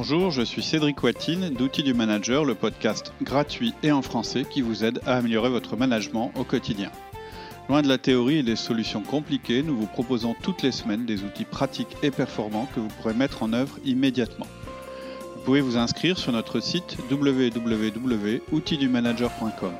Bonjour, je suis Cédric Watine d'Outils du Manager, le podcast gratuit et en français qui vous aide à améliorer votre management au quotidien. Loin de la théorie et des solutions compliquées, nous vous proposons toutes les semaines des outils pratiques et performants que vous pourrez mettre en œuvre immédiatement. Vous pouvez vous inscrire sur notre site www.outildumanager.com.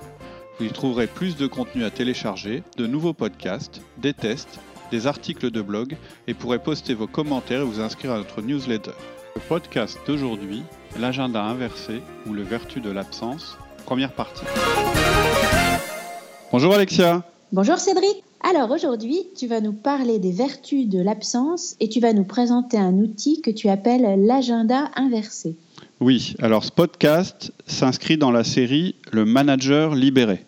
Vous y trouverez plus de contenu à télécharger, de nouveaux podcasts, des tests, des articles de blog et pourrez poster vos commentaires et vous inscrire à notre newsletter. Le podcast d'aujourd'hui, l'agenda inversé ou le vertu de l'absence, première partie. Bonjour Alexia. Bonjour Cédric. Alors aujourd'hui, tu vas nous parler des vertus de l'absence et tu vas nous présenter un outil que tu appelles l'agenda inversé. Oui, alors ce podcast s'inscrit dans la série Le manager libéré.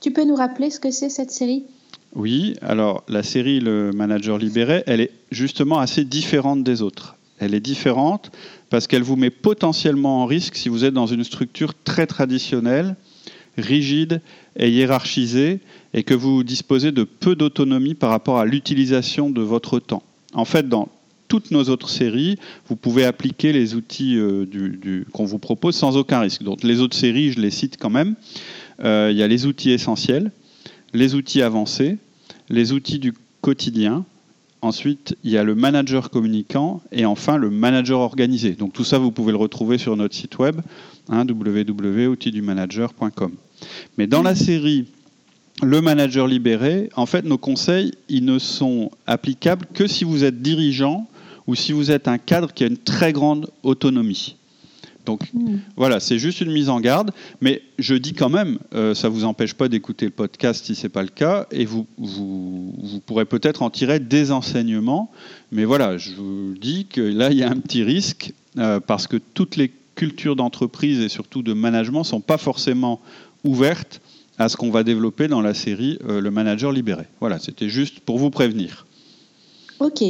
Tu peux nous rappeler ce que c'est cette série? Oui, alors la série Le manager libéré, elle est justement assez différente des autres. Elle est différente parce qu'elle vous met potentiellement en risque si vous êtes dans une structure très traditionnelle, rigide et hiérarchisée et que vous disposez de peu d'autonomie par rapport à l'utilisation de votre temps. En fait, dans toutes nos autres séries, vous pouvez appliquer les outils euh, qu'on vous propose sans aucun risque. Donc les autres séries, je les cite quand même. Euh, il y a les outils essentiels, les outils avancés, les outils du quotidien, Ensuite, il y a le manager communicant et enfin le manager organisé. Donc tout ça, vous pouvez le retrouver sur notre site web hein, www.outildumanager.com. Mais dans la série Le manager libéré, en fait, nos conseils, ils ne sont applicables que si vous êtes dirigeant ou si vous êtes un cadre qui a une très grande autonomie. Donc hmm. voilà, c'est juste une mise en garde, mais je dis quand même, euh, ça ne vous empêche pas d'écouter le podcast si ce n'est pas le cas, et vous, vous, pourrez peut-être en tirer des enseignements, mais voilà, je vous dis que là, il y a un petit risque, euh, parce que toutes les cultures d'entreprise et surtout de management ne sont pas forcément ouvertes à ce qu'on va développer dans la série euh, Le manager libéré. Voilà, c'était juste pour vous prévenir. Ok.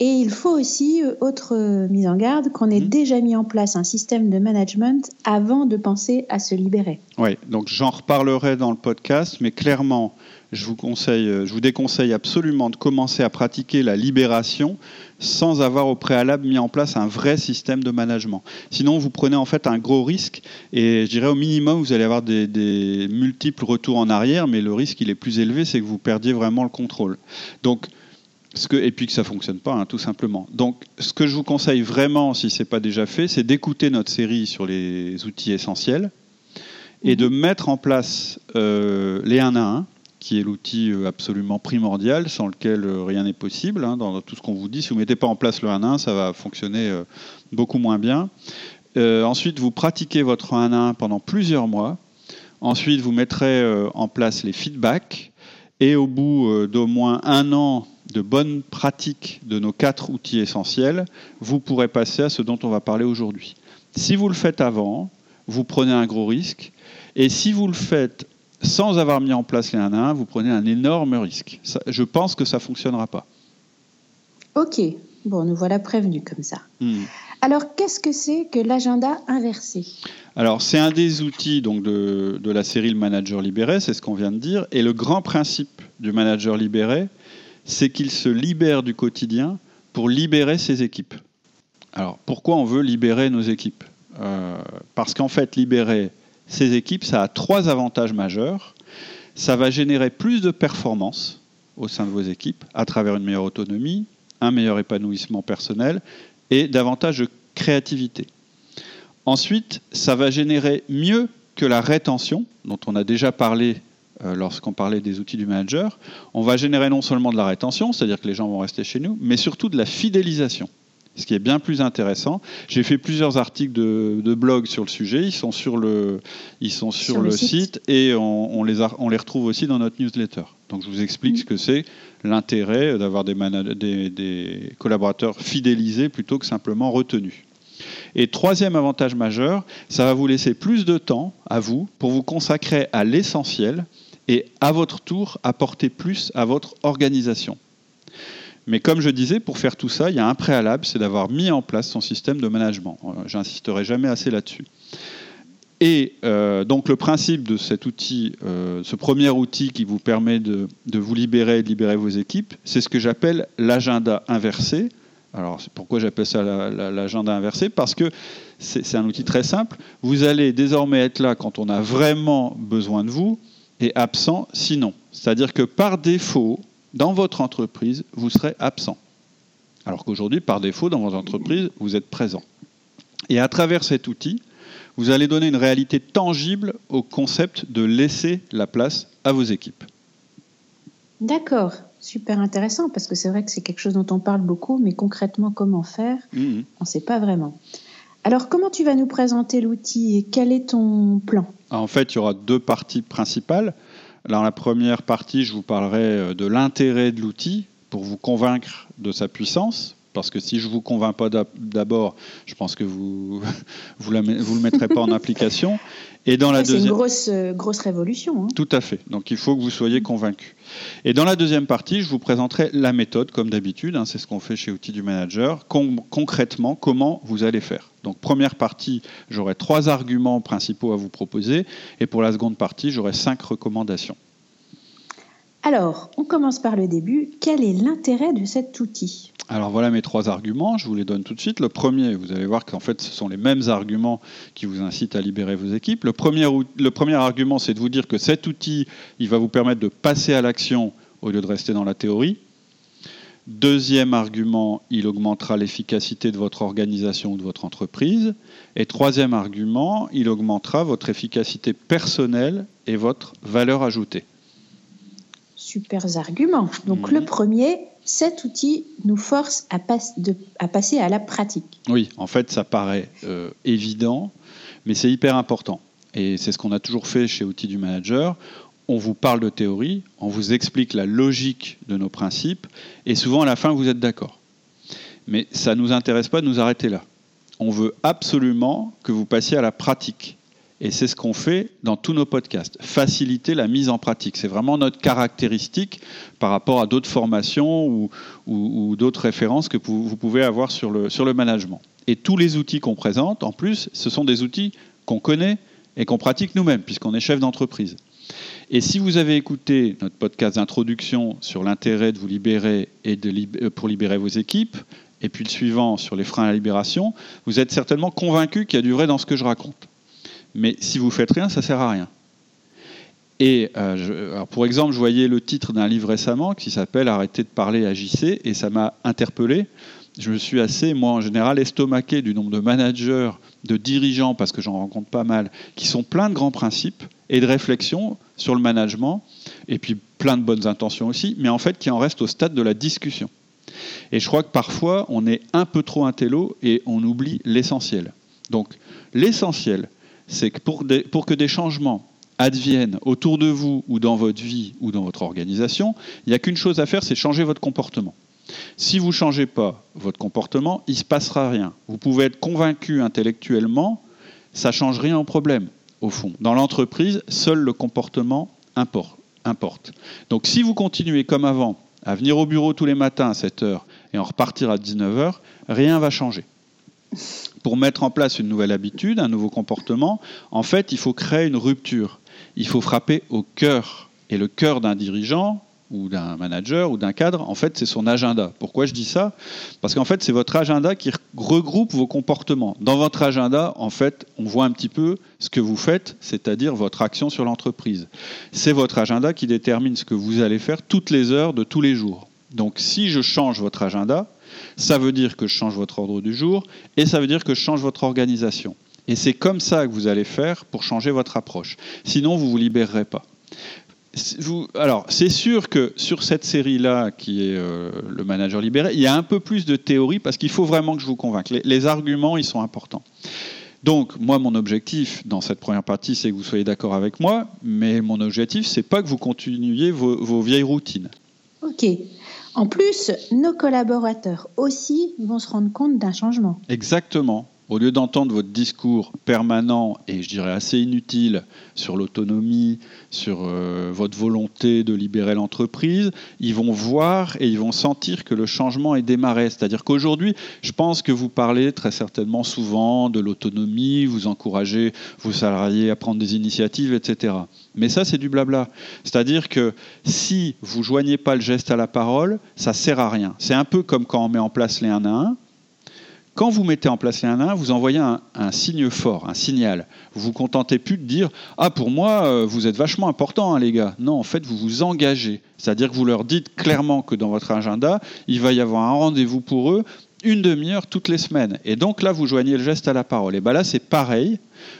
Et il faut aussi, euh, autre euh, mise en garde, qu'on ait mhm. déjà mis en place un système de management avant de penser à se libérer. Oui, donc j'en reparlerai dans le podcast, mais clairement, je vous, conseille, euh, je vous déconseille absolument de commencer à pratiquer la libération sans avoir au préalable mis en place un vrai système de management. Sinon, vous prenez en fait un gros risque et je dirais au minimum, vous allez avoir des, des multiples retours en arrière, mais le risque, il est plus élevé, c'est que vous perdiez vraiment le contrôle. Donc, et puis que ça ne fonctionne pas, hein, tout simplement. Donc, ce que je vous conseille vraiment, si ce n'est pas déjà fait, c'est d'écouter notre série sur les outils essentiels et de mhm. mettre en place euh, les 1 à 1, qui est l'outil euh, absolument primordial, sans lequel euh, rien n'est possible. Hein, dans tout ce qu'on vous dit, si vous ne mettez pas en place le 1 à 1, ça va fonctionner beaucoup moins bien. ensuite, vous pratiquez votre 1 à 1 pendant plusieurs mois. Ensuite, vous mettrez en place les feedbacks. Et au bout d'au moins un an de bonnes pratiques de nos quatre outils essentiels, vous pourrez passer à ce dont on va parler aujourd'hui. Si vous le faites avant, vous prenez un gros risque. Et si vous le faites sans avoir mis en place les 1 à 1, vous prenez un énorme risque. je pense que ça ne fonctionnera pas. Ok, bon, nous voilà prévenus comme ça. Hmm. Alors, qu'est-ce que c'est que l'agenda inversé? Alors, c'est un des outils donc, de, de la série Le Manager Libéré, c'est ce qu'on vient de dire. Et le grand principe du Manager Libéré, c'est qu'il se libère du quotidien pour libérer ses équipes. Alors pourquoi on veut libérer nos équipes? Euh, Parce qu'en fait, libérer ses équipes, ça a trois avantages majeurs. Ça va générer plus de performance au sein de vos équipes à travers une meilleure autonomie, un meilleur épanouissement personnel et davantage de créativité. Ensuite, ça va générer mieux que la rétention, dont on a déjà parlé lorsqu'on parlait des outils du manager, on va générer non seulement de la rétention, c'est-à-dire que les gens vont rester chez nous, mais surtout de la fidélisation ce qui est bien plus intéressant. J'ai fait plusieurs articles de, blog sur le sujet, ils sont sur le, ils sont sur, le, site. et on, les on, les retrouve aussi dans notre newsletter. Donc je vous explique ce que c'est l'intérêt d'avoir des, des, des, collaborateurs fidélisés plutôt que simplement retenus. Et troisième avantage majeur, ça va vous laisser plus de temps à vous pour vous consacrer à l'essentiel et à votre tour apporter plus à votre organisation. Mais comme je disais, pour faire tout ça, il y a un préalable, c'est d'avoir mis en place son système de management. Euh, j'insisterai jamais assez là-dessus. Et euh, donc le principe de cet outil, euh, ce premier outil qui vous permet de, de, vous libérer et de libérer vos équipes, c'est ce que j'appelle l'agenda inversé, Alors, pourquoi j'appelle ça l'agenda inversé Parce que c'est un outil très simple. Vous allez désormais être là quand on a vraiment besoin de vous et absent sinon. C'est-à-dire que par défaut, dans votre entreprise, vous serez absent. Alors qu'aujourd'hui, par défaut, dans votre entreprise, vous êtes présent. Et à travers cet outil, vous allez donner une réalité tangible au concept de laisser la place à vos équipes. D'accord, super intéressant parce que c'est vrai que c'est quelque chose dont on parle beaucoup, mais concrètement comment faire, mmh. on ne sait pas vraiment. Alors comment tu vas nous présenter l'outil et quel est ton plan? En fait, il y aura deux parties principales. Dans la première partie, je vous parlerai euh, de l'intérêt de l'outil pour vous convaincre de sa puissance, parce que si je ne vous convainc pas d'abord, je pense que vous vous, vous le mettrez pas en application. Et dans la deuxième, c'est une grosse euh, grosse révolution. Hein. Tout à fait. Donc il faut que vous soyez convaincu. Et dans la deuxième partie, je vous présenterai la méthode, comme d'habitude. Hein, c'est ce qu'on fait chez Outils du Manager. concrètement, comment vous allez faire. Donc première partie, j'aurai trois arguments principaux à vous proposer, et pour la seconde partie, j'aurai cinq recommandations. Alors, on commence par le début. Quel est l'intérêt de cet outil? Alors voilà mes trois arguments, je vous les donne tout de suite. Le premier, vous allez voir qu'en fait ce sont les mêmes arguments qui vous incitent à libérer vos équipes. Le premier, argument, c'est de vous dire que cet outil, il va vous permettre de passer à l'action au lieu de rester dans la théorie. Deuxième argument, il augmentera l'efficacité de votre organisation ou de votre entreprise. Et troisième argument, il augmentera votre efficacité personnelle et votre valeur ajoutée. Super arguments. Donc mhm. le premier, cet outil nous force à, passer à la pratique. Oui, en fait, ça paraît euh, évident, mais c'est hyper important. Et c'est ce qu'on a toujours fait chez Outils du Manager. On vous parle de théorie, on vous explique la logique de nos principes, et souvent à la fin, vous êtes d'accord. Mais ça ne nous intéresse pas de nous arrêter là. On veut absolument que vous passiez à la pratique. Et c'est ce qu'on fait dans tous nos podcasts, faciliter la mise en pratique. C'est vraiment notre caractéristique par rapport à d'autres formations ou, d'autres références que vous pouvez avoir sur le, management. Et tous les outils qu'on présente, en plus, ce sont des outils qu'on connaît et qu'on pratique nous-mêmes, puisqu'on est chef d'entreprise. Et si vous avez écouté notre podcast d'introduction sur l'intérêt de vous libérer et de euh, pour libérer vos équipes, et puis le suivant sur les freins à la libération, vous êtes certainement convaincu qu'il y a du vrai dans ce que je raconte. Mais si vous faites rien, ça sert à rien. Et euh, pour exemple, je voyais le titre d'un livre récemment qui s'appelle Arrêtez de parler, agissez, et ça m'a interpellé. Je me suis assez, moi en général, estomaqué du nombre de managers, de dirigeants, parce que j'en rencontre pas mal, qui sont pleins de grands principes et de réflexions sur le management, et puis plein de bonnes intentions aussi, mais en fait qui en restent au stade de la discussion. Et je crois que parfois, on est un peu trop intello et on oublie l'essentiel. Donc, l'essentiel, c'est que pour, que des changements adviennent autour de vous ou dans votre vie ou dans votre organisation, il n'y a qu'une chose à faire, c'est changer votre comportement. Si vous ne changez pas votre comportement, il ne se passera rien. Vous pouvez être convaincu intellectuellement, ça ne change rien au problème, au fond. Dans l'entreprise, seul le comportement importe. Donc si vous continuez comme avant à venir au bureau tous les matins à 7 heures et en repartir à 19 heures, rien ne va changer pour mettre en place une nouvelle habitude, un nouveau comportement, en fait, il faut créer une rupture. Il faut frapper au cœur. Et le cœur d'un dirigeant ou d'un manager ou d'un cadre, en fait, c'est son agenda. Pourquoi je dis ça? Parce qu'en fait, c'est votre agenda qui regroupe vos comportements. Dans votre agenda, en fait, on voit un petit peu ce que vous faites, c'est-à-dire votre action sur l'entreprise. C'est votre agenda qui détermine ce que vous allez faire toutes les heures de tous les jours. Donc, si je change votre agenda, ça veut dire que je change votre ordre du jour et ça veut dire que je change votre organisation. Et c'est comme ça que vous allez faire pour changer votre approche. Sinon, vous ne vous libérerez pas. alors, c'est sûr que sur cette série-là, qui est euh, le manager libéré, il y a un peu plus de théorie parce qu'il faut vraiment que je vous convainque. Les, arguments, ils sont importants. Donc, moi, mon objectif dans cette première partie, c'est que vous soyez d'accord avec moi, mais mon objectif, c'est pas que vous continuiez vos, vos vieilles routines. Ok. En plus, nos collaborateurs aussi vont se rendre compte d'un changement. Exactement. Au lieu d'entendre votre discours permanent et je dirais assez inutile sur l'autonomie, sur euh, votre volonté de libérer l'entreprise, ils vont voir et ils vont sentir que le changement est démarré. C'est-à-dire qu'aujourd'hui, je pense que vous parlez très certainement souvent de l'autonomie, vous encouragez vos salariés à prendre des initiatives, etc. Mais ça, c'est du blabla. C'est-à-dire que si vous joignez pas le geste à la parole, ça sert à rien. C'est un peu comme quand on met en place les 1 à 1 quand vous mettez en place les 1 1, vous envoyez un, signe fort, un signal. Vous vous contentez plus de dire Ah, pour moi, euh, vous êtes vachement important, hein, les gars. Non, en fait, vous vous engagez. C'est-à-dire que vous leur dites clairement que dans votre agenda, il va y avoir un rendez-vous pour eux une demi-heure toutes les semaines. Et donc là, vous joignez le geste à la parole. Et bien là, c'est pareil.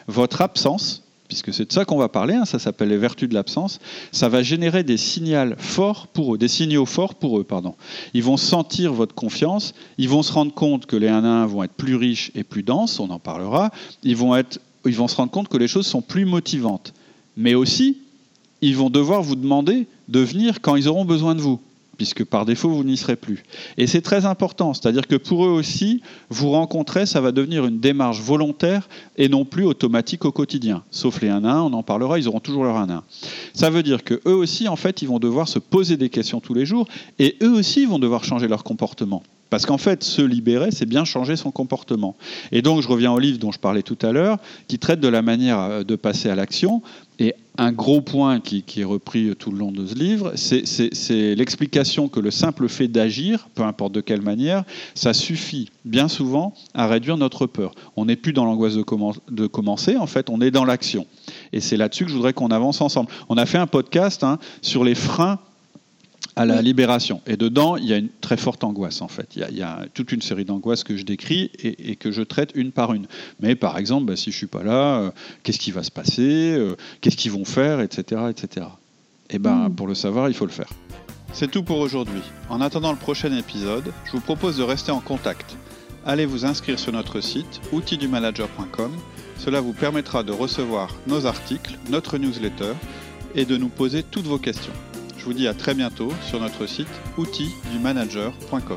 Votre absence, puisque c'est de ça qu'on va parler, hein, ça s'appelle les vertus de l'absence, ça va générer des signaux forts pour eux, des signaux forts pour eux, pardon. Ils vont sentir votre confiance, ils vont se rendre compte que les 1 1 vont être plus riches et plus denses, on en parlera, ils vont se rendre compte que les choses sont plus motivantes. Mais aussi, ils vont devoir vous demander de venir quand ils auront besoin de vous puisque par défaut, vous n'y serez plus. Et c'est très important, c'est-à-dire que pour eux aussi, vous rencontrer, ça va devenir une démarche volontaire et non plus automatique au quotidien. Sauf les 1-1, on en parlera, ils auront toujours leur 1-1. Ça veut dire que eux aussi, en fait, ils vont devoir se poser des questions tous les jours et eux aussi vont devoir changer leur comportement. Parce qu'en fait, se libérer, c'est bien changer son comportement. Et donc, je reviens au livre dont je parlais tout à l'heure, qui traite de la manière euh, de passer à l'action. Et un gros point qui, est repris tout le long de ce livre, c'est l'explication que le simple fait d'agir, peu importe de quelle manière, ça suffit bien souvent à réduire notre peur. On n'est plus dans l'angoisse de, commencer, en fait, on est dans l'action. Et c'est là-dessus que je voudrais qu'on avance ensemble. On a fait un podcast hein, sur les freins à la libération. Et dedans, il y a une très forte angoisse, en fait. Il y a, toute une série d'angoisses que je décris et, que je traite une par une. Mais par exemple, bah, si je ne suis pas là, euh, qu'est-ce qui va se passer euh, Qu'est-ce qu'ils vont faire Etc. etc. Et ben, pour le savoir, il faut le faire. C'est tout pour aujourd'hui. En attendant le prochain épisode, je vous propose de rester en contact. Allez vous inscrire sur notre site outildumanager.com. Cela vous permettra de recevoir nos articles, notre newsletter et de nous poser toutes vos questions. Je vous dis à très bientôt sur notre site outildumanager.com.